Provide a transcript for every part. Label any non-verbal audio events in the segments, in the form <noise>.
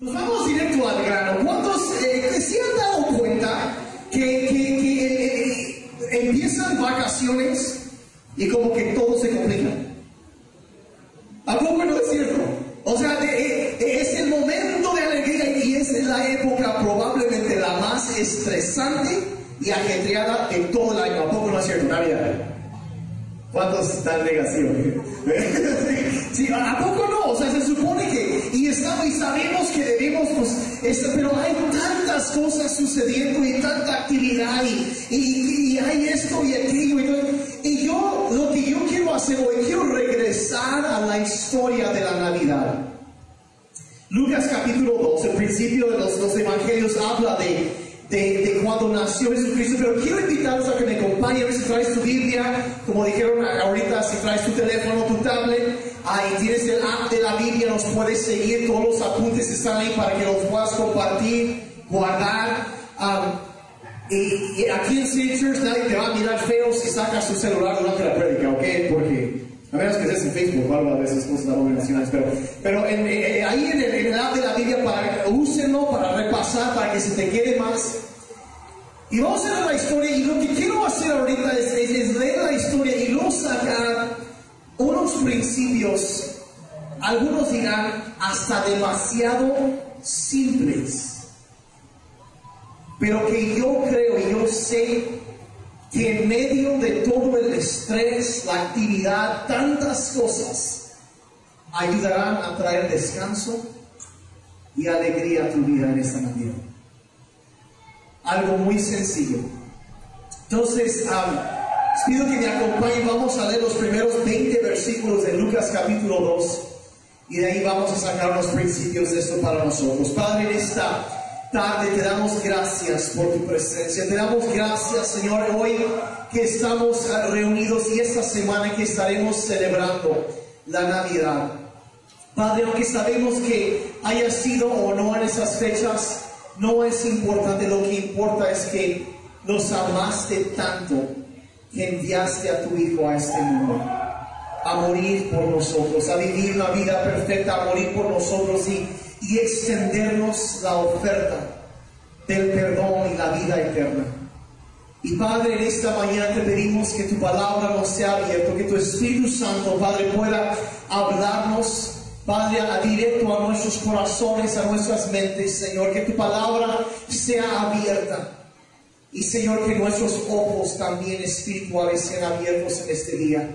Nos vamos directo al grano. ¿Cuántos eh, se han dado cuenta que, que, eh, empiezan vacaciones y como que todo se complica? ¿A poco no es cierto? O sea, eh, es el momento de alegría y es la época probablemente la más estresante y ajetreada de todo el año. ¿A poco no es cierto? Navidad. ¿Cuántos están negación? <laughs> sí, ¿A poco no? O sea, se supone que, y, estamos, y sabemos que debemos, pues, pero hay tantas cosas sucediendo y tanta actividad y, y, hay esto y aquello. Y, y yo, lo que yo quiero hacer hoy, quiero regresar a la historia de la Navidad. Lucas capítulo 2, el principio de los, los evangelios habla de de, cuando nació Jesucristo, pero quiero invitarlos a que me acompañen, a ver si traes tu Biblia, como dijeron ahorita, si traes tu teléfono, tu tablet, ahí tienes el app de la Biblia, nos puedes seguir, todos los apuntes están ahí para que los puedas compartir, guardar. Um, y, aquí en Church nadie te va a mirar feo si sacas tu celular durante la prédica, ¿ok? Porque a menos que estés en Facebook algo de esas cosas nacionales, pero, pero en, eh, eh, ahí en el, en el, app de la Biblia, para, úsenlo para repasar, para que se te quede más. Y vamos a ver la historia, y lo que quiero hacer ahorita es, es, leer la historia y luego sacar unos principios, algunos dirán hasta demasiado simples, pero que yo creo y yo sé que en medio de todo el estrés, la actividad, tantas cosas, ayudarán a traer descanso y alegría a tu vida en esta manera. Algo muy sencillo. Entonces, pido que me acompañen, vamos a leer los primeros 20 versículos de Lucas capítulo 2 y de ahí vamos a sacar los principios de esto para nosotros. Padre, en esta tarde te damos gracias por tu presencia. Te damos gracias, Señor, hoy que estamos reunidos y esta semana que estaremos celebrando la Navidad. Padre, aunque sabemos que haya sido o no en esas fechas, no es importante. Lo que importa es que nos amaste tanto enviaste a tu Hijo a este mundo a morir por nosotros, a vivir una vida perfecta, a morir por nosotros y y extendernos la oferta del perdón y la vida eterna. Y Padre, en esta mañana te pedimos que tu palabra nos sea abierta, que tu Espíritu Santo, Padre, pueda hablarnos, Padre, a directo a nuestros corazones, a nuestras mentes, Señor, que tu palabra sea abierta. Y Señor, que nuestros ojos también espirituales sean abiertos en este día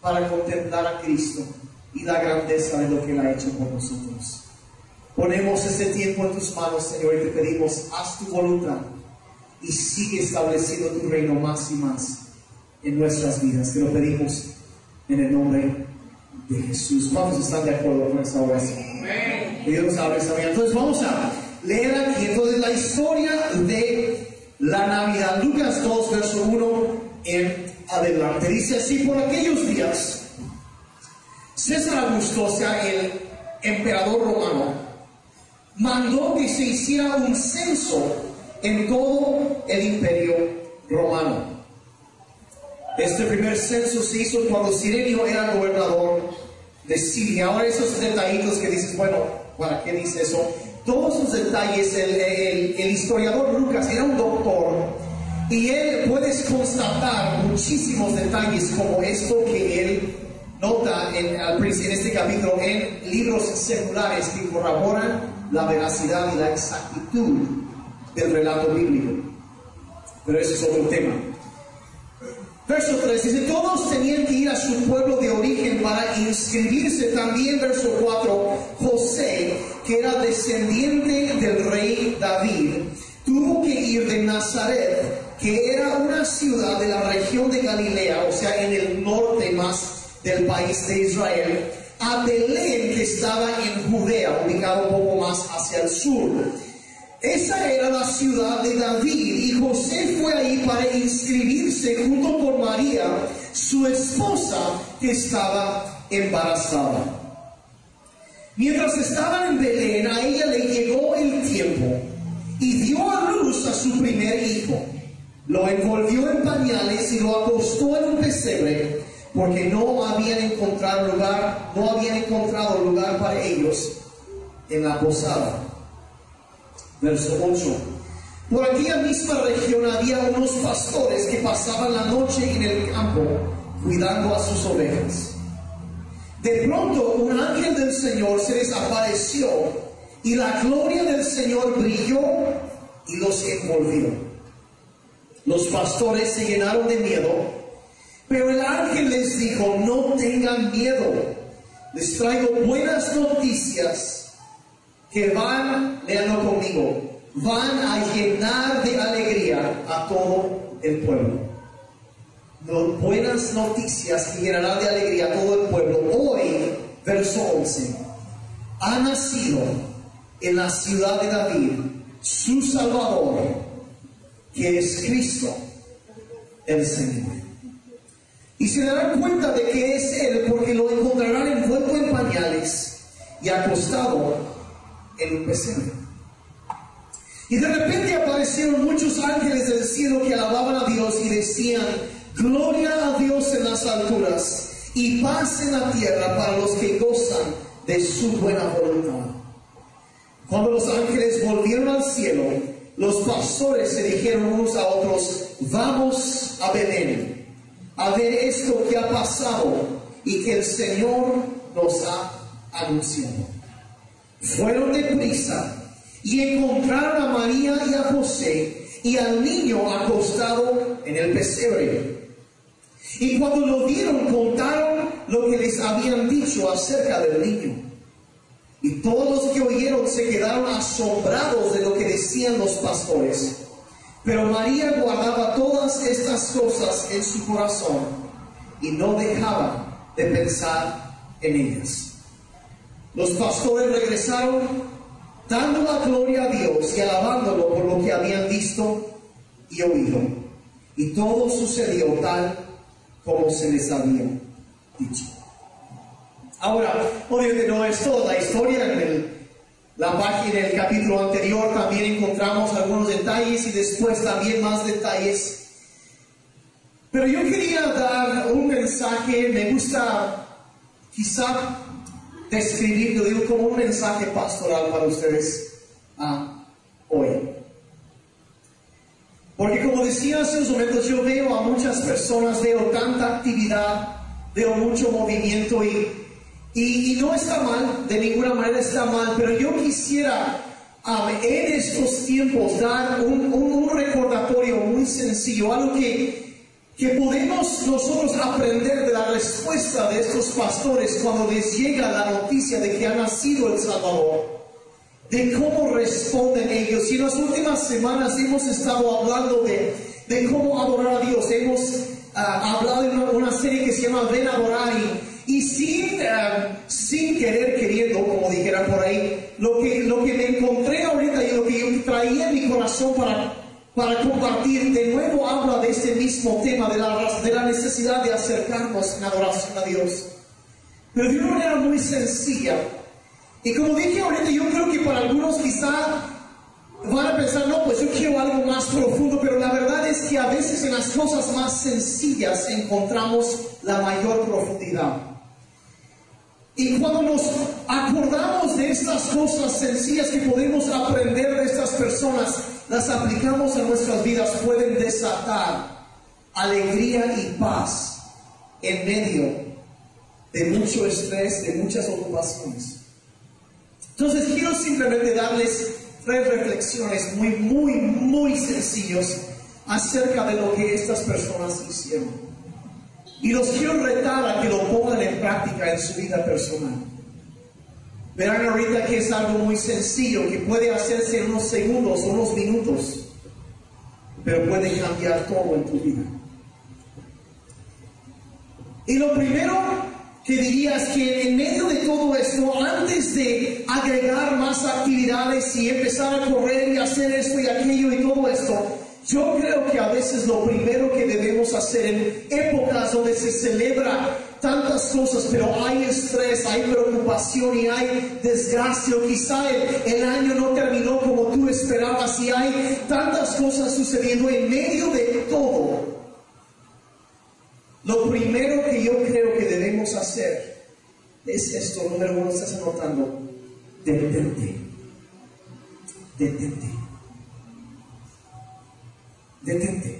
para contemplar a Cristo y la grandeza de lo que Él ha hecho por nosotros. Ponemos este tiempo en tus manos, Señor, y te pedimos, haz tu voluntad y sigue estableciendo tu reino más y más en nuestras vidas. Te lo pedimos en el nombre de Jesús. ¿Cuántos están de acuerdo con esta oración? Que Dios nos abre esta mañana. Entonces vamos a leer aquí entonces la historia de la Navidad. Lucas 2, verso 1 en adelante. Dice así, por aquellos días, César Augusto, o sea, el emperador romano, mandó que se hiciera un censo en todo el imperio romano. Este primer censo se hizo cuando Sirenio era gobernador de Siria. Ahora esos detallitos que dices, bueno, ¿para qué dice eso? Todos esos detalles, el, historiador Lucas era un doctor y él puedes constatar muchísimos detalles como esto que él nota en, en este capítulo en libros seculares que corroboran la veracidad y la exactitud del relato bíblico. Pero ese es otro tema. Verso 3 dice, todos tenían que ir a su pueblo de origen para inscribirse. También verso 4, José, que era descendiente del rey David, tuvo que ir de Nazaret, que era una ciudad de la región de Galilea, o sea, en el norte más del país de Israel, a Belén, que estaba en Judea, ubicado un poco más hacia el sur. Esa era la ciudad de David y José fue ahí para inscribirse junto con María, su esposa, que estaba embarazada. Mientras estaban en Belén, a ella le llegó el tiempo y dio a luz a su primer hijo. Lo envolvió en pañales y lo acostó en un pesebre porque no habían encontrado lugar, no habían encontrado lugar para ellos en la posada. Verso 8. Por aquella misma región había unos pastores que pasaban la noche en el campo cuidando a sus ovejas. De pronto un ángel del Señor se desapareció y la gloria del Señor brilló y los envolvió. Los pastores se llenaron de miedo, pero el ángel les dijo, no tengan miedo, les traigo buenas noticias que van, leanlo conmigo, van a llenar de alegría a todo el pueblo. Buenas noticias que llenarán de alegría a todo el pueblo. Hoy, verso 11, ha nacido en la ciudad de David su Salvador, que es Cristo el Señor. Y se darán cuenta de que es Él porque lo encontrarán envuelto en pañales y acostado en un pesebre. Y de repente aparecieron muchos ángeles del cielo que alababan a Dios y decían, gloria a Dios en las alturas y paz en la tierra para los que gozan de su buena voluntad. Cuando los ángeles volvieron al cielo, los pastores se dijeron unos a otros, vamos a Belén, a ver esto que ha pasado y que el Señor nos ha anunciado. Fueron deprisa y encontraron a María y a José y al niño acostado en el pesebre. Y cuando lo vieron contaron lo que les habían dicho acerca del niño. Y todos los que oyeron se quedaron asombrados de lo que decían los pastores. Pero María guardaba todas estas cosas en su corazón y no dejaba de pensar en ellas. Los pastores regresaron dando la gloria a Dios y alabándolo por lo que habían visto y oído. Y todo sucedió tal como se les había dicho. Ahora, obviamente no es toda la historia. En el, la página, del capítulo anterior, también encontramos algunos detalles y después también más detalles. Pero yo quería dar un mensaje, me gusta quizá describirlo, como un mensaje pastoral para ustedes ah, hoy. Porque como decía hace unos momentos, yo veo a muchas personas, veo tanta actividad, veo mucho movimiento y y, no está mal, de ninguna manera está mal, pero yo quisiera en estos tiempos dar un, recordatorio muy sencillo, algo que, que podemos nosotros aprender de la respuesta de estos pastores cuando les llega la noticia de que ha nacido el Salvador de cómo responden ellos. Y en las últimas semanas hemos estado hablando de, de cómo adorar a Dios. Hemos ah, hablado de una, una, serie que se llama Ven a adorar y y sin, eh, sin querer queriendo, como dijera por ahí, lo que, lo que me encontré ahorita y lo que yo traía en mi corazón para, para compartir, de nuevo habla de este mismo tema, de la, de la necesidad de acercarnos en adoración a Dios. Pero de una manera muy sencilla. Y como dije ahorita, yo creo que para algunos quizá van a pensar, no, pues yo quiero algo más profundo, pero la verdad es que a veces en las cosas más sencillas encontramos la mayor profundidad. Y cuando nos acordamos de estas cosas sencillas que podemos aprender de estas personas, las aplicamos a nuestras vidas, pueden desatar alegría y paz en medio de mucho estrés, de muchas ocupaciones. Entonces quiero simplemente darles tres reflexiones muy, muy, muy sencillos acerca de lo que estas personas hicieron. Y los quiero retar a que lo pongan en práctica en su vida personal. Verán ahorita que es algo muy sencillo, que puede hacerse en unos segundos o unos minutos, pero puede cambiar todo en tu vida. Y lo primero que diría es que en medio de todo esto, antes de agregar más actividades y empezar a correr y hacer esto y aquello y todo esto, yo creo que a veces lo primero que debemos hacer en épocas donde se celebra tantas cosas, pero hay estrés, hay preocupación y hay desgracia, o quizá el, año no terminó como tú esperabas y hay tantas cosas sucediendo en medio de todo. Lo primero que yo creo que debemos hacer es esto, número uno, estás anotando, detente. detente. Detente.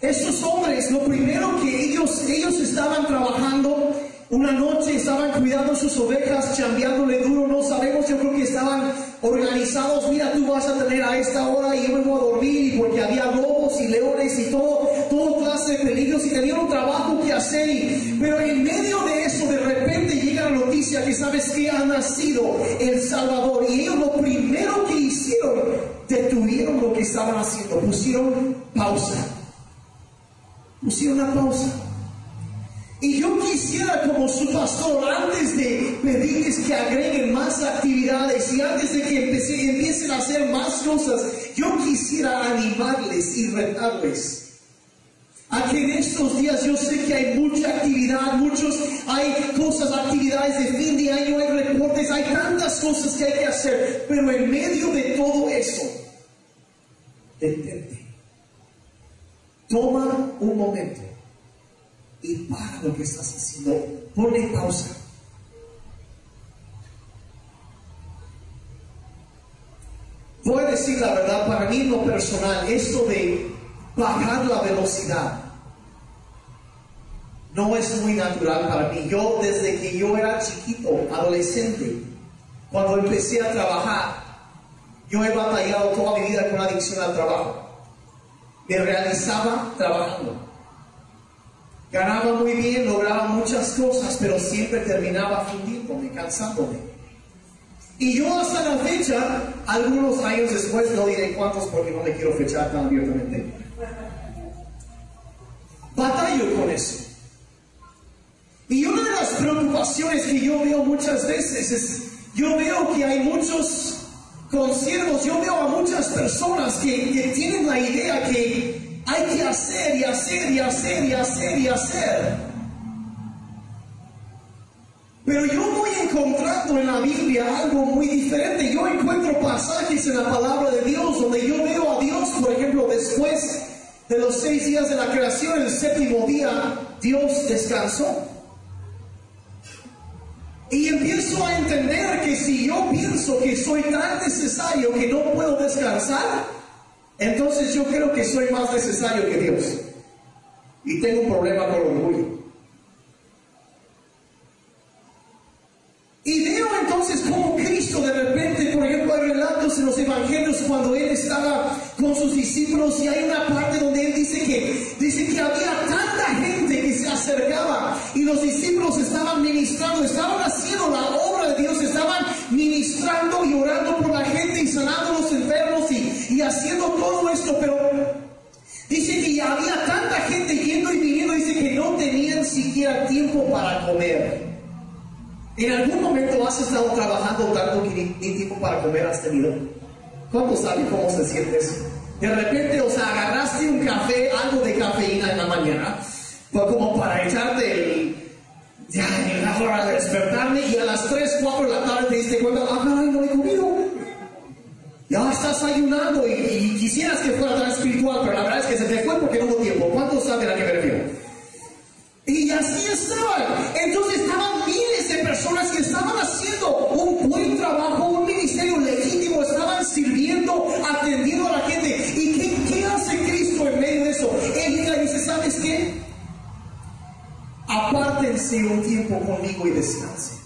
Estos hombres, lo primero que ellos, ellos estaban trabajando, una noche estaban cuidando sus ovejas, chambeándole duro, no sabemos, yo creo que estaban organizados, mira, tú vas a tener a esta hora y yo me voy a dormir, porque había lobos y leones y todo, todo clase de peligros y tenían un trabajo que hacer, pero en medio de eso de repente llega la noticia que sabes que ha nacido el Salvador y ellos lo primero que hicieron, detuvieron lo que estaban haciendo, pusieron pausa. Pusieron una pausa. Y yo quisiera como su pastor, antes de pedirles que agreguen más actividades y antes de que empiecen a hacer más cosas, yo quisiera animarles y retarles a que en estos días yo sé que hay mucha actividad, muchos, hay cosas, actividades de fin de año, hay reportes, hay tantas cosas que hay que hacer, pero en medio de todo eso, detente Toma un momento y para lo que estás haciendo. Ponle pausa. Voy a decir la verdad, para mí lo personal, esto de bajar la velocidad no es muy natural para mí. Yo desde que yo era chiquito, adolescente, cuando empecé a trabajar, yo he batallado toda mi vida con adicción al trabajo me realizaba trabajando. Ganaba muy bien, lograba muchas cosas, pero siempre terminaba fundiéndome, cansándome. Y yo hasta la fecha, algunos años después, no diré cuántos porque no me quiero fechar tan abiertamente, batallo con eso. Y una de las preocupaciones que yo veo muchas veces es, yo veo que hay muchos conciertos, yo veo a muchas personas que, tienen la idea que hay que hacer y hacer y hacer y hacer y hacer. Pero yo voy encontrando en la Biblia algo muy diferente. Yo encuentro pasajes en la palabra de Dios donde yo veo a Dios, por ejemplo, después de los seis días de la creación, el séptimo día, Dios descansó. Y empiezo a entender que si yo pienso que soy tan necesario que no puedo descansar, entonces yo creo que soy más necesario que Dios. Y tengo un problema con el orgullo. Ministrando, estaban haciendo la obra de Dios, estaban ministrando y orando por la gente y sanando a los enfermos y, haciendo todo esto, pero dice que había tanta gente yendo y viniendo, dice que no tenían siquiera tiempo para comer. ¿En algún momento has estado trabajando tanto que ni, tiempo para comer has tenido? ¿Cuántos saben cómo se siente eso? De repente, o sea, agarraste un café, algo de cafeína en la mañana, como para echarte ya la hora de despertarme y a las 3, 4 de la tarde te diste cuenta, ah, no he comido. Ya estás ayunando y, y, quisieras que fuera tan espiritual, pero la verdad es que se te fue porque no hubo tiempo. ¿Cuántos saben a qué me refiero? Y así estaban. Entonces estaban miles de personas que estaban haciendo un buen trabajo, un ministerio legítimo, estaban sirviendo, atendiendo Apártense un tiempo conmigo y descansen.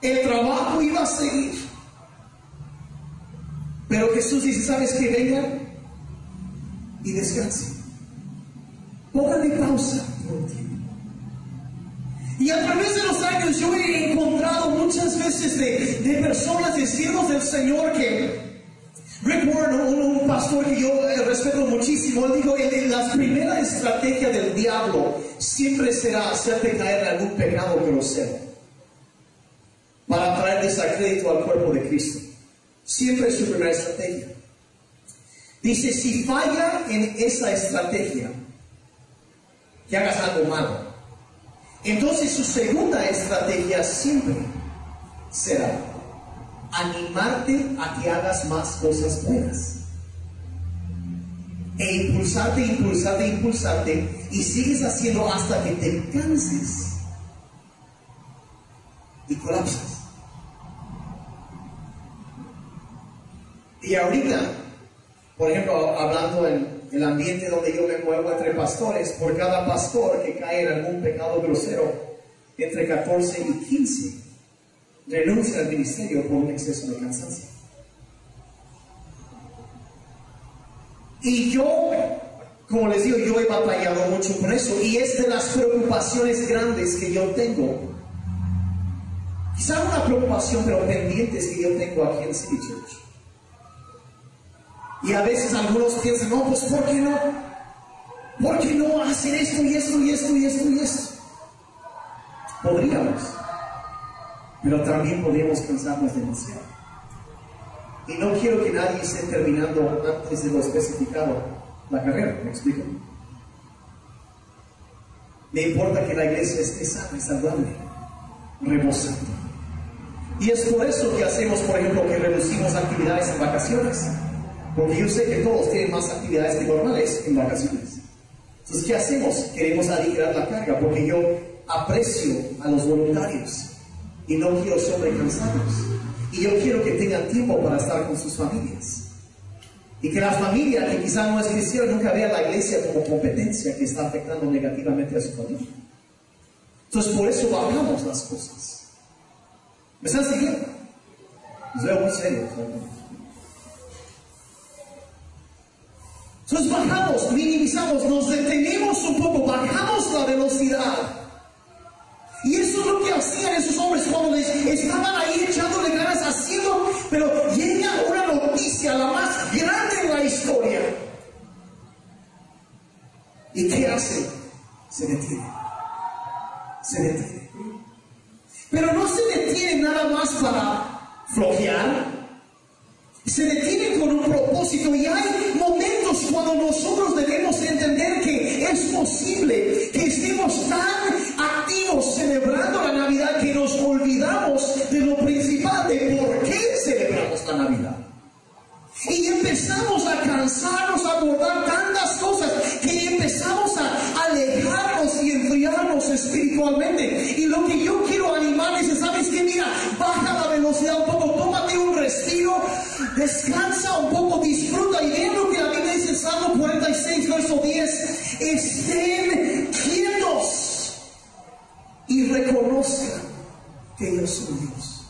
El trabajo iba a seguir. Pero Jesús dice, ¿sabes qué? Vengan y descansen. Póngale pausa por tiempo. Y a través de los años yo he encontrado muchas veces de, de personas, de siervos del Señor que Rick Warren, un, pastor que yo eh, respeto muchísimo, él dijo la primera estrategia del diablo siempre será hacerte caer en algún pecado grosero para traer desacrédito al cuerpo de Cristo. Siempre es su primera estrategia. Dice, si falla en esa estrategia, que hagas algo malo. Entonces su segunda estrategia siempre será animarte a que hagas más cosas buenas. E impulsarte, impulsarte, impulsarte y sigues haciendo hasta que te canses y colapsas. Y ahorita, por ejemplo, hablando en el ambiente donde yo me muevo entre pastores, por cada pastor que cae en algún pecado grosero, entre 14 y 15 renuncia al ministerio por un exceso de cansancio. Y yo, como les digo, yo he batallado mucho con eso y es de las preocupaciones grandes que yo tengo. Quizá una preocupación, pero pendientes que yo tengo aquí en City Church. Y a veces algunos piensan, no, pues ¿por qué no? ¿Por qué no hacer esto y esto y esto y esto y esto? Podríamos, pero también podríamos cansarnos demasiado. Y no quiero que nadie esté terminando antes de lo especificado la carrera, ¿me explico? Me importa que la iglesia esté sana saludable, rebosando. Y es por eso que hacemos, por ejemplo, que reducimos actividades en vacaciones. Porque yo sé que todos tienen más actividades que normales en vacaciones. Entonces, ¿qué hacemos? Queremos aligerar la carga porque yo aprecio a los voluntarios y no quiero sobrecansarlos. Y yo quiero que tengan tiempo para estar con sus familias. Y que la familia que quizá no es cristiana nunca vea a la iglesia como competencia que está afectando negativamente a su familia. Entonces por eso bajamos las cosas. ¿Me están siguiendo? Les veo muy serios. Entonces bajamos, minimizamos, nos detenemos un poco, bajamos la velocidad. Y eso es lo que hacían esos hombres les estaban ahí echándole ganas haciendo, pero llega una noticia, la más grande en la historia. ¿Y qué hace? Se detiene. Se detiene. Pero no se detiene nada más para flojear, se detiene con un propósito y hay momentos cuando nosotros debemos entender que es posible que estemos tan activos celebrando la Navidad que nos olvidamos de lo principal, de por qué celebramos la Navidad. Y empezamos a cansarnos, a abordar tantas cosas que empezamos a alejarnos y enfriarnos espiritualmente. Y lo que yo quiero animarles es, ¿sabes qué? Mira, baja la velocidad un poco, descansa un poco, disfruta. Y vean lo que la Biblia dice en Salmo 46, verso 10. Estén quietos y reconozcan que yo soy Dios.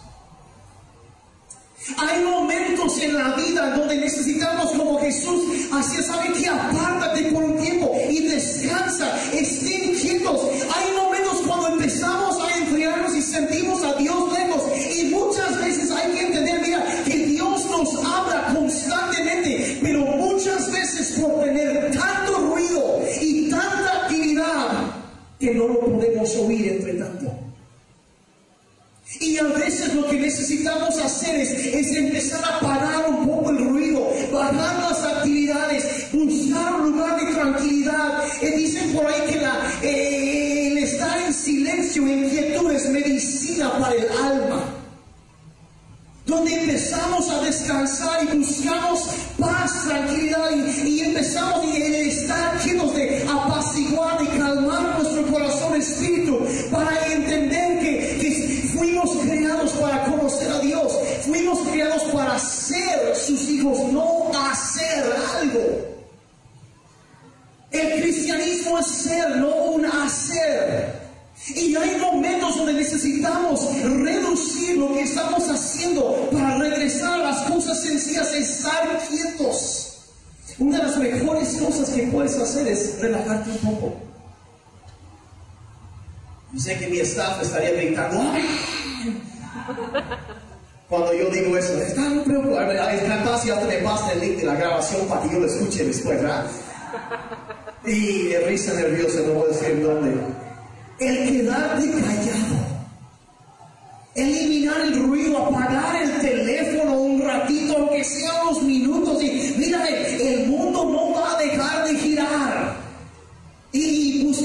Hay momentos en la vida donde necesitamos como Jesús, así sabe que apártate por un tiempo y descansa, estén quietos. Que no lo podemos oír entre tanto. Y a veces lo que necesitamos hacer es, es, empezar a parar un poco el ruido, bajar las actividades, buscar un lugar de tranquilidad. Eh, dicen por ahí que la, eh, el estar en silencio, en quietud es medicina para el alma. Donde empezamos a descansar y buscamos paz, tranquilidad y, y empezamos a estar espíritu, para entender que, fuimos creados para conocer a Dios, fuimos creados para ser sus hijos, no hacer algo. El cristianismo es ser, no un hacer. Y hay momentos donde necesitamos reducir lo que estamos haciendo para regresar a las cosas sencillas, estar quietos. Una de las mejores cosas que puedes hacer es relajarte un poco. Yo sé que mi staff estaría gritando, Cuando yo digo eso, está muy preocupado. Es si hasta me pasa el link de la grabación para que yo lo escuche después, ¿verdad? Y de risa nerviosa, no voy a decir dónde. El quedarte callado. Eliminar el ruido, apagar el teléfono un ratito, aunque sea unos minutos. Y mira, el mundo no va a dejar de girar. Y pues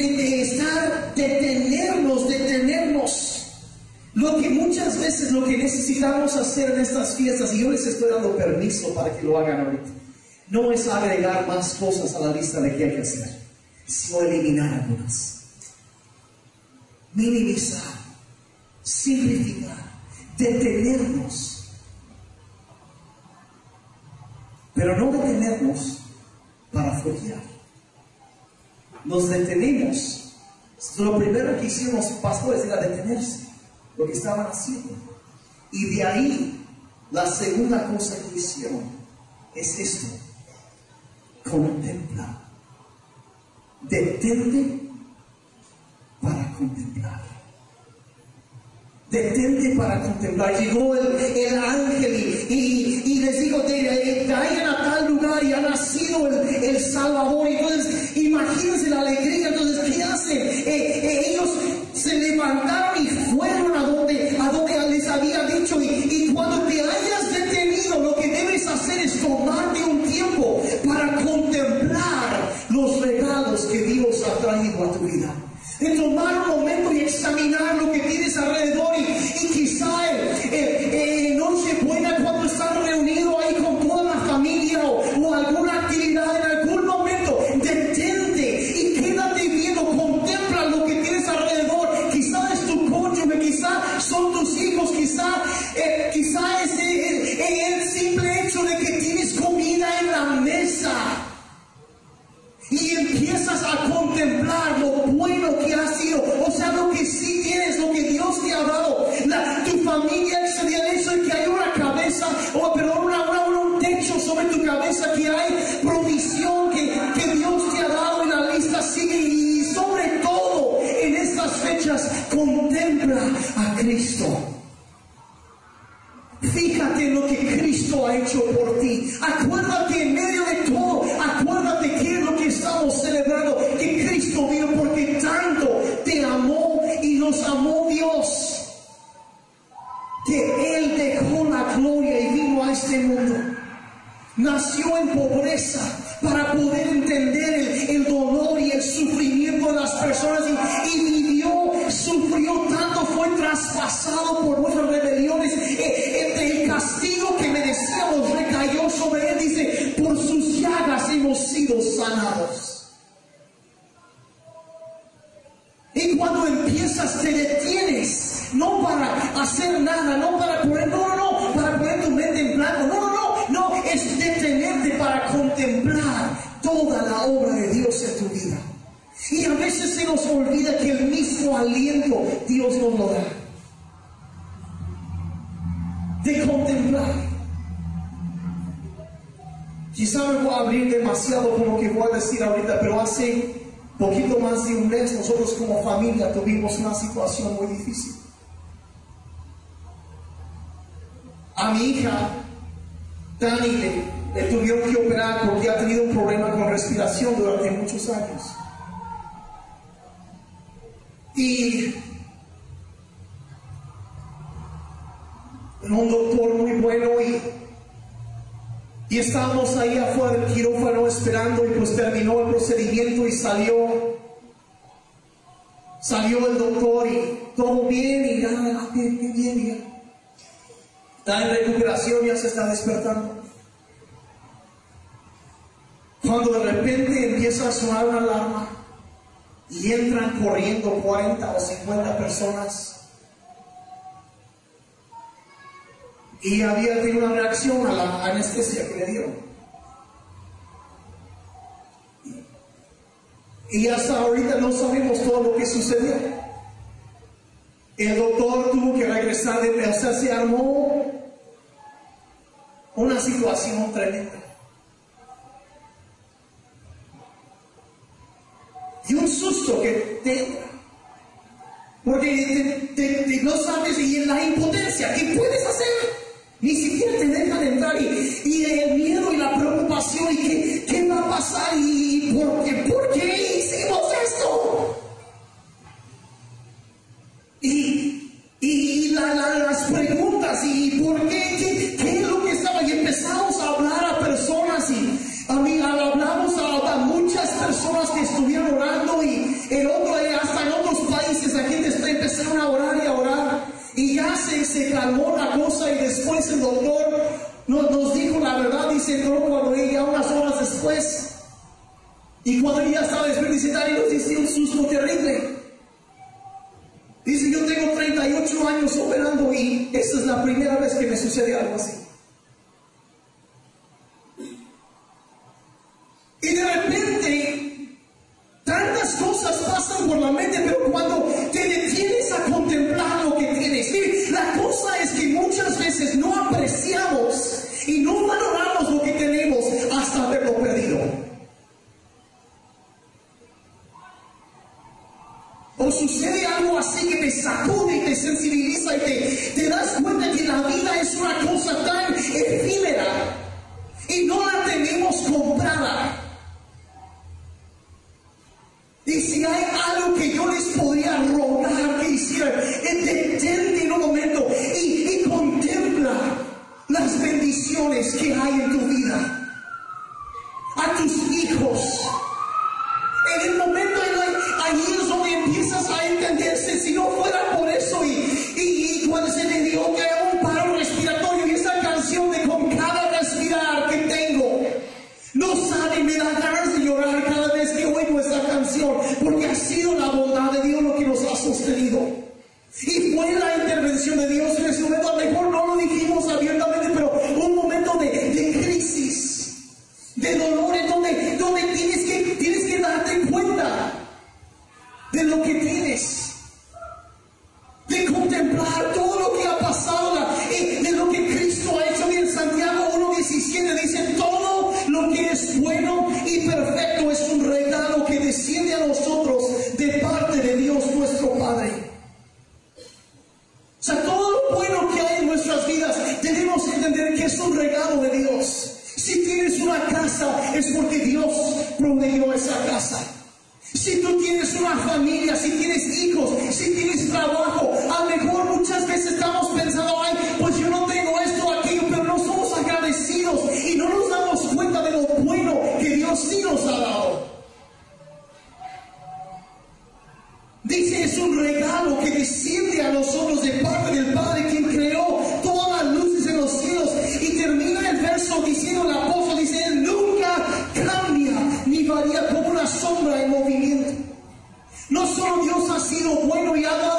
Lo que muchas veces lo que necesitamos hacer en estas fiestas, y yo les estoy dando permiso para que lo hagan ahorita, no es agregar más cosas a la lista de qué hay que hacer, sino eliminar algunas. Minimizar, simplificar, detenernos. Pero no detenernos para follar. Nos detenemos. Lo primero que hicieron los pastores era detenerse, lo que estaban haciendo. Y de ahí, la segunda cosa que hicieron es esto. Contempla. Detente para contemplar. Detente para contemplar. Llegó el, ángel y, les dijo, vayan a tal lugar y ha nacido el, Salvador. Entonces, imagínense la alegría. Entonces, ¿qué hacen? Eh, eh, ellos se levantaron y fueron a donde, a donde les había dicho. Y, cuando te hayas detenido, lo que debes hacer es tomarte un tiempo para contemplar los regalos que Dios ha traído a tu vida de tomar un momento y examinar lo tu cabeza, que hay provisión que, que Dios te ha dado en la lista, sigue y sobre todo en estas fechas contempla a Cristo. Fíjate en lo que Cristo ha hecho por tuvimos una situación muy difícil. A mi hija, Dani, le, le tuvieron que operar porque ha tenido un problema con respiración durante muchos años. Y un doctor muy bueno y, y estábamos ahí afuera del quirófano esperando y pues terminó el procedimiento y salió salió el doctor y todo bien y nada, bien, bien, bien, Está en recuperación, ya se está despertando. Cuando de repente empieza a sonar una alarma y entran corriendo 40 o 50 personas. Y había tenido una reacción a la anestesia que le dieron. Y hasta ahorita no sabemos todo lo que sucedió. El doctor tuvo que regresar de o se armó una situación tremenda. y un susto que te porque te, no sabes y en la impotencia, ¿qué puedes hacer? Ni siquiera te dejan entrar y, y el miedo y la preocupación y qué, qué va a pasar y por qué, por qué y por qué, qué, es lo que estaba y empezamos a hablar a personas y a mí hablamos a, muchas personas que estuvieron orando y en otro, hasta en otros países la gente está empezando a orar y a orar. Y ya se, se calmó la cosa y después el doctor nos, nos dijo la verdad, dice no cuando ella unas horas después y cuando ella estaba despierta dice Dani nos dice un susto terrible entenderse si no fuera sido bueno y ha dado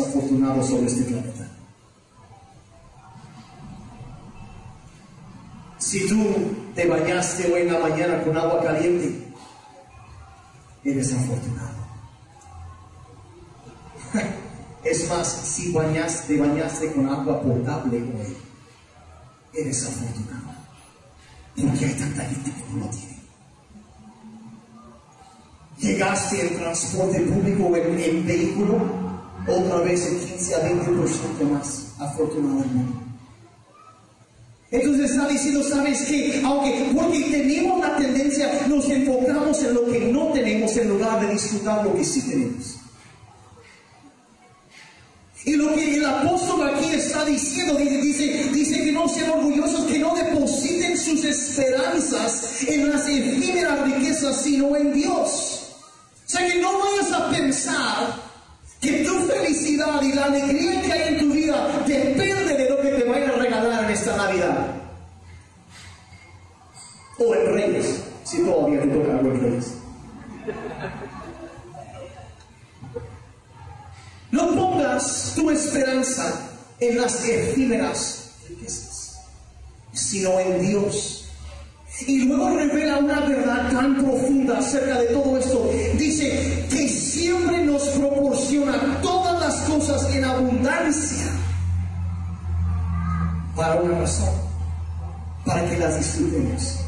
afortunados sobre este planeta. Si tú te bañaste hoy en la mañana con agua caliente, eres afortunado. <laughs> Es más, si bañaste, bañaste con agua potable hoy, eres afortunado. Porque hay tanta gente que no lo tiene. Llegaste en transporte público en, en vehículo otra vez el 15 a 20% más, afortunadamente. Entonces está diciendo, ¿sabes qué? Aunque, porque tenemos la tendencia, nos enfocamos en lo que no tenemos en lugar de disfrutar lo que sí tenemos. Y lo que el apóstol aquí está diciendo, dice, dice que no sean orgullosos, que no depositen sus esperanzas en las efímeras riquezas, sino en Dios. O sea, que no vayas a pensar que tu felicidad y la alegría que hay en tu vida depende de lo que te vayan a regalar en esta Navidad. O en Reyes, si todavía te toca algo en Reyes. No pongas tu esperanza en las efímeras riquezas, sino en Dios. Y luego revela una verdad tan profunda acerca de todo esto. Dice, para una razón, para que las disfrutemos,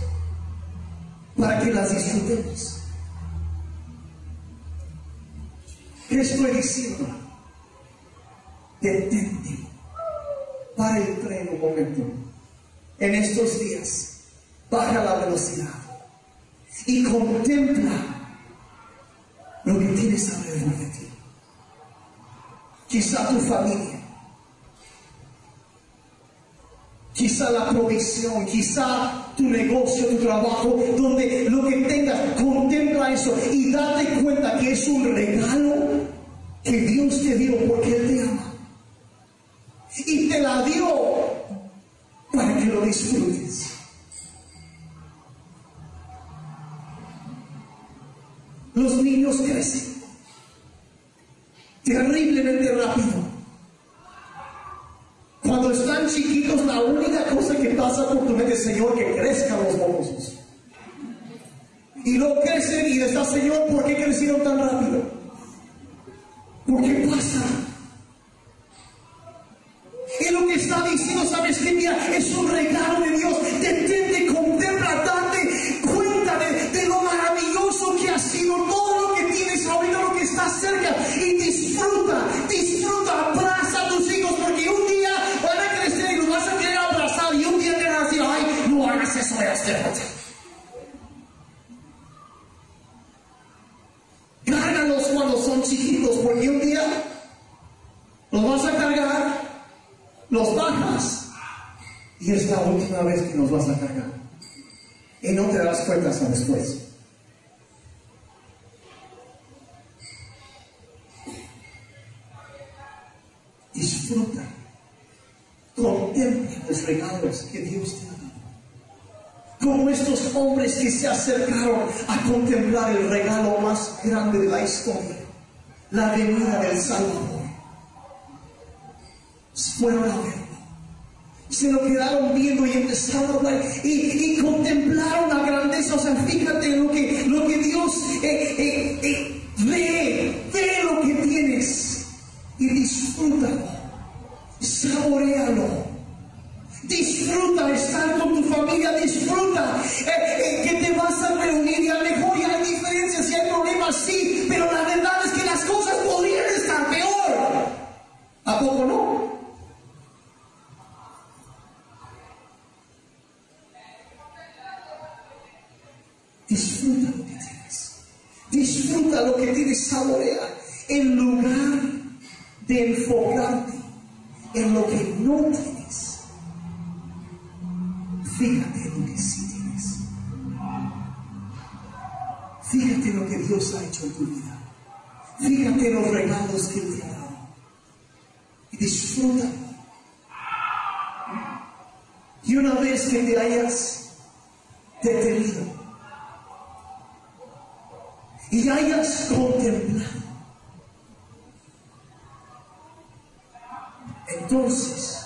para que las disfrutemos. ¿Qué estoy diciendo? Detente, para el tren un momento. En estos días, baja la velocidad y contempla lo que tienes alrededor de ti. Quizá tu familia, quizá la provisión, quizá tu negocio, tu trabajo, donde lo que tengas, contempla eso y date cuenta que es un regalo que Dios te dio porque Él te ama. Y te la dio para que lo disfrutes. Los niños crecen terriblemente rápido. Cuando están chiquitos, la única cosa que pasa por tu mente, Señor, que crezcan los mocosos. Y lo crecen y está, Señor, ¿por qué crecieron tan rápido? ¿Por qué pasa? Y lo que está diciendo, ¿sabes qué? Mira, es un regalo de Dios. Vez que nos vas a cargar. Y no te das cuenta hasta después. Disfruta, contempla los regalos que Dios te ha dado. Como estos hombres que se acercaron a contemplar el regalo más grande de la historia, la venida del Salvador. Fueron a verlo. Se lo quedaron viendo y empezaron a hablar y, y contemplaron la grandeza. O sea, fíjate lo que, lo que Dios eh, eh, eh, ve, ve lo que tienes y disfrútalo, saborealo. Disfruta estar con tu familia, disfruta que te vas a reunir y a lo mejor ya hay diferencias y hay problemas, sí, pero la verdad es que las cosas podrían estar peor. ¿A poco no? Disfruta lo que tienes. Disfruta lo que tienes, saborea. En lugar de enfocarte en lo que no tienes, fíjate en lo que sí tienes. Fíjate lo que Dios ha hecho en tu vida. Fíjate en los regalos que te ha dado. Y disfruta. Y una vez que te hayas contemplado, entonces,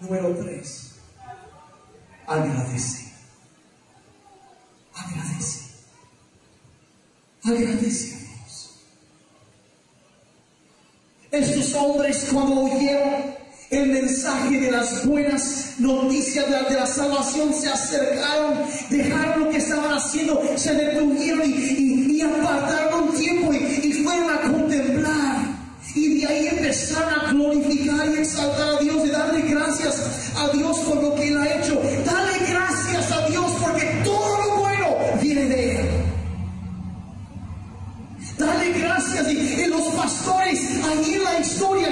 número tres, agradece. Agradece. Agradece a Dios. Estos hombres cuando oyeron el mensaje de las buenas noticias de la, de la salvación se acercaron, dejaron lo que estaban haciendo, se detuvieron y, apartaron tiempo y, fueron a contemplar. Y de ahí empezaron a glorificar y exaltar a Dios y darle gracias a Dios por lo que Él ha hecho. Dale gracias a Dios porque todo lo bueno viene de Él. Dale gracias. Y, y los pastores, allí en la historia,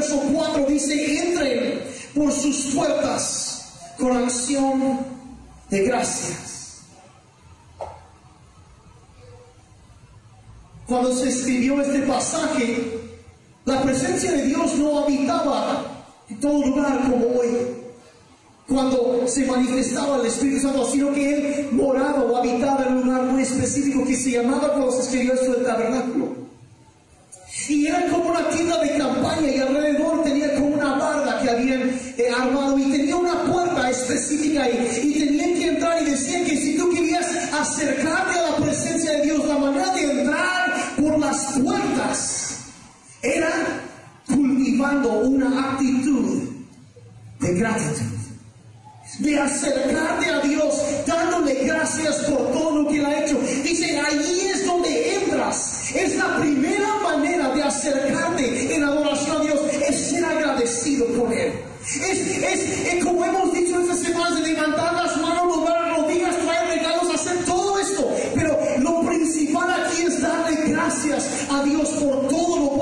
verso 4 dice, entren por sus puertas con acción de gracias. Cuando se escribió este pasaje, la presencia de Dios no habitaba en todo lugar como hoy. Cuando se manifestaba el Espíritu Santo, sino que Él moraba o habitaba en un lugar muy específico que se llamaba cuando se escribió esto del tabernáculo. Y era como una tienda de campaña y alrededor tenía como una barda que habían eh, armado y tenía una puerta específica y, y tenían que entrar y decían que si tú querías acercarte a la presencia de Dios, la manera de entrar por las puertas era cultivando una actitud de gratitud de acercarte a Dios, dándole gracias por todo lo que Él ha hecho. Dice, allí es donde entras. Es la primera manera de acercarte en adoración a Dios, es ser agradecido por Él. Es, es, como hemos dicho esta semana, de levantar las manos, doblar las rodillas, traer regalos, hacer todo esto. Pero lo principal aquí es darle gracias a Dios por todo lo que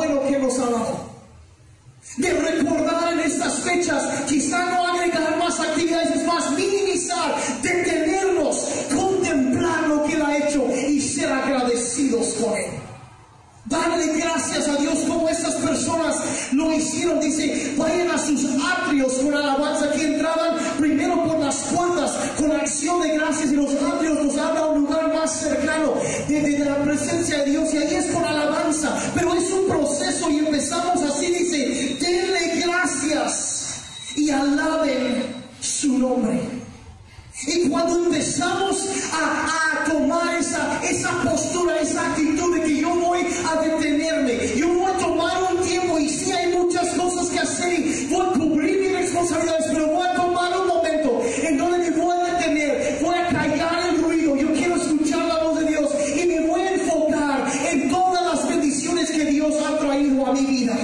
Darle gracias a Dios como estas personas lo hicieron. Dice, vayan a sus atrios con alabanza que entraban primero por las puertas con acción de gracias y los atrios nos habla a un lugar más cercano de, la presencia de Dios y ahí es con alabanza. Pero es un proceso y empezamos así, dice, denle gracias y alaben su nombre. Y cuando empezamos a, tomar esa, esa postura, esa actitud de que yo voy a detenerme, yo voy a tomar un tiempo y sí hay muchas cosas que hacer y voy a cubrir mis responsabilidades, pero voy a tomar un momento en donde me voy a detener, voy a callar el ruido, yo quiero escuchar la voz de Dios y me voy a enfocar en todas las bendiciones que Dios ha traído a mi vida.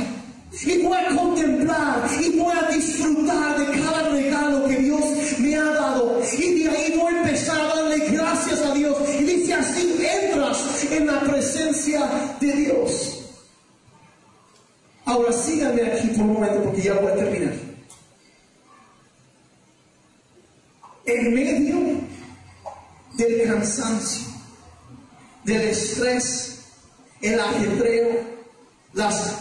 Y voy a contemplar y voy a disfrutar de cada regalo que Dios me ha dado. Y de ahí voy a empezar a darle gracias a Dios. Y dice así, entras en la presencia de Dios. Ahora síganme aquí por un momento porque ya voy a terminar. En medio del cansancio, del estrés, el ajetreo, las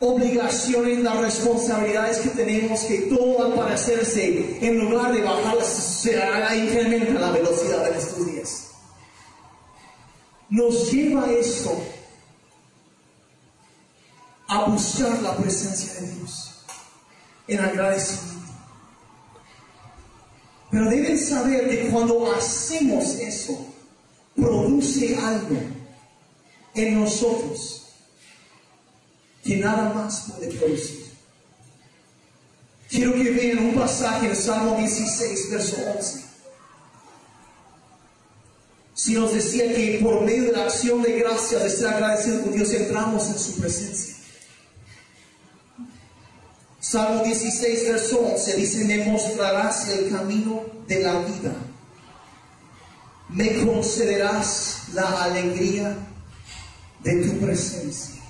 obligaciones, las responsabilidades que tenemos, que todo al parecerse, en lugar de bajar, se incrementa la velocidad de estos días. Nos lleva esto a buscar la presencia de Dios en agradecimiento. Pero deben saber que cuando hacemos eso, produce algo en nosotros que nada más puede producir. Quiero que vean un pasaje en Salmo 16, verso 11. Si nos decía que por medio de la acción de gracia de ser agradecidos con Dios entramos en su presencia. Salmo 16, verso 11 dice, me mostrarás el camino de la vida. Me concederás la alegría de tu presencia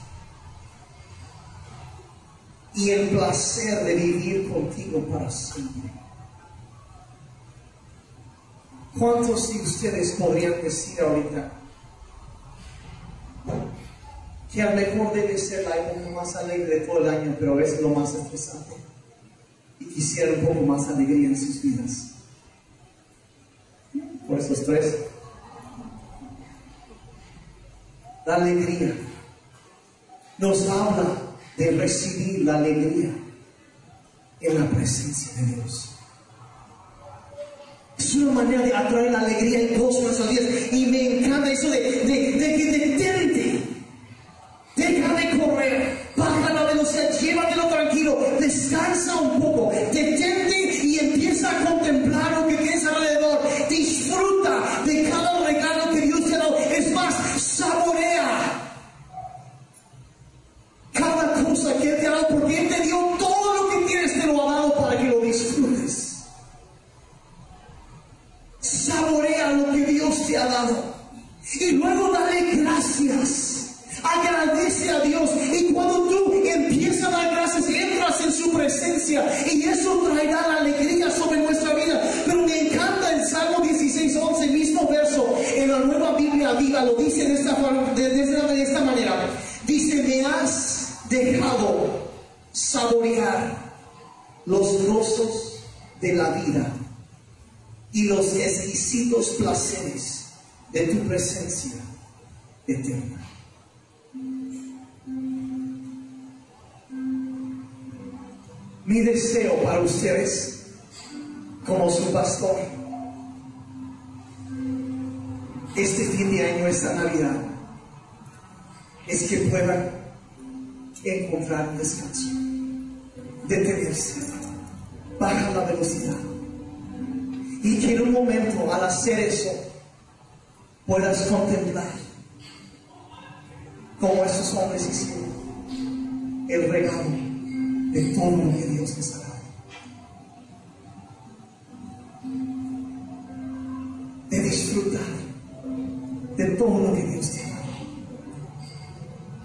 y el placer de vivir contigo para siempre. ¿Cuántos de ustedes podrían decir ahorita que a lo mejor debe ser la época más alegre de todo el año, pero veces lo más estresante? Y quisiera un poco más alegría en sus vidas. Por esos tres. La alegría nos habla de recibir la alegría en la presencia de Dios. Es una manera de atraer la alegría y gozo en nuestras. Y me encanta eso de, de, de detente. Biblia viva lo dice de esta, de, de esta manera. Dice, me has dejado saborear los gozos de la vida y los exquisitos placeres de tu presencia eterna. Mi deseo para ustedes, como su pastor, este fin de año, esta Navidad, es que puedan encontrar un descanso, detenerse, bajar la velocidad. Y que en un momento, al hacer eso, puedas contemplar como esos hombres hicieron el regalo de todo lo que Dios les ha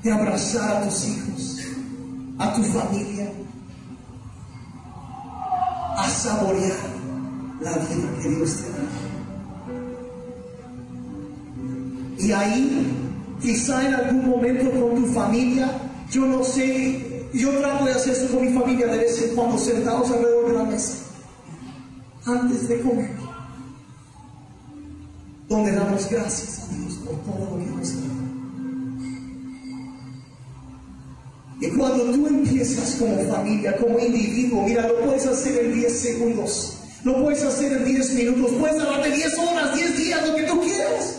De abrazar a tus hijos, a tu familia, a saborear la vida que Dios te da. Y ahí, quizá en algún momento con tu familia, yo no sé yo trato de hacer esto con mi familia de vez en cuando sentados alrededor de la mesa, antes de comer, donde damos gracias a Dios por todo lo que nos da. Y cuando tú empiezas como familia, como individuo, mira, lo puedes hacer en 10 segundos, lo puedes hacer en 10 minutos, puedes darte 10 horas, 10 días, lo que tú quieras.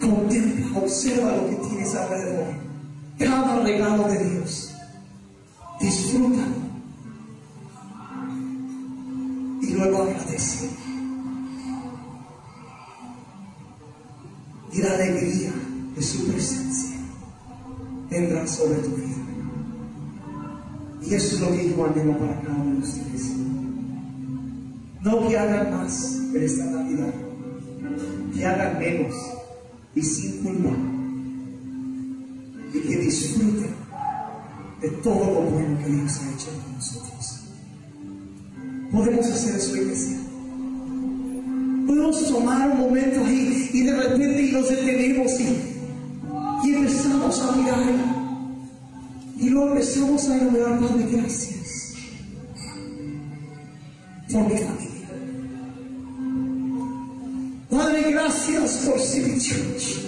Contempla, observa lo que tienes alrededor. Cada regalo de Dios. Disfrútalo. Sobre tu vida. Y eso es lo que yo anhelo para cada uno de ustedes. No que hagan más en esta Navidad, que hagan menos y sin culpa. Y que disfruten de todo lo bueno que Dios ha hecho con nosotros. Podemos hacer eso, iglesia. Podemos tomar un momento ahí y de repente y nos detenemos y, y empezamos a mirar. Luego empezamos a Padre, gracias por mi familia. Padre, gracias por City.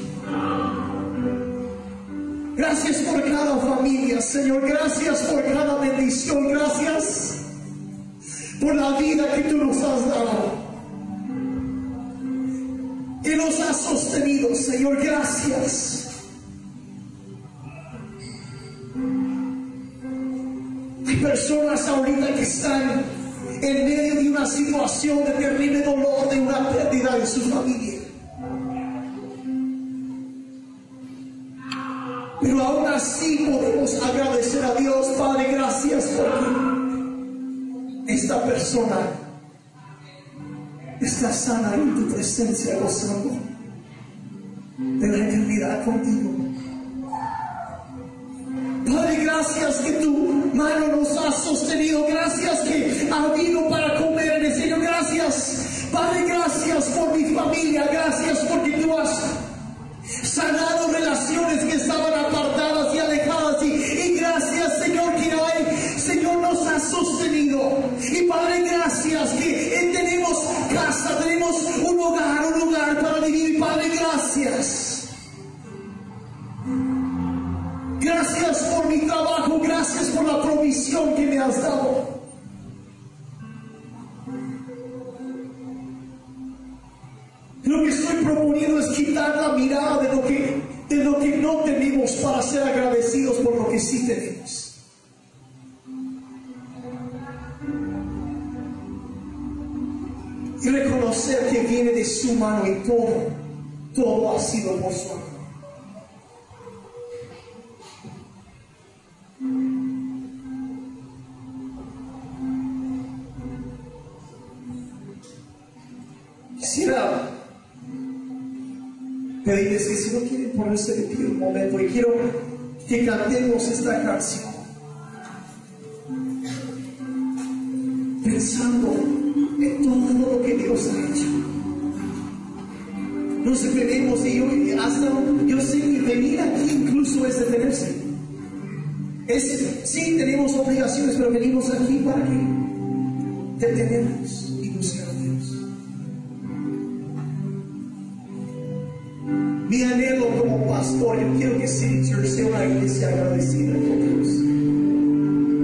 Gracias por cada familia, Señor. Gracias por cada bendición. Gracias por la vida que tú nos has dado. Que nos has sostenido, Señor. Gracias. Personas ahorita que están en medio de una situación de terrible dolor, de una pérdida en su familia. Pero aún así podemos agradecer a Dios, Padre, gracias por esta persona está sana en tu presencia, gozando de la eternidad contigo. Padre, gracias que tu mano nos ha sostenido. Gracias que ha habido para comer Señor. Gracias. Padre, gracias por mi familia. Gracias porque tú has sanado relaciones que estaban que me has dado. Lo que estoy proponiendo es quitar la mirada de lo que, de lo que no tenemos para ser agradecidos por lo que sí tenemos. Y reconocer que viene de su mano y todo, todo ha sido por su pie un momento y quiero que cantemos esta canción pensando en todo lo que Dios ha hecho. nos detenemos y yo, hasta, yo sé que venir aquí incluso es detenerse. Es, sí, tenemos obligaciones, pero venimos aquí para que detenemos agradecida con Dios.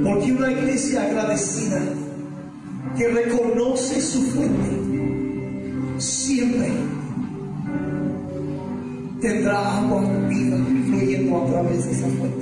Porque una iglesia agradecida que reconoce su fuente siempre tendrá agua viva fluyendo a través de esa fuente.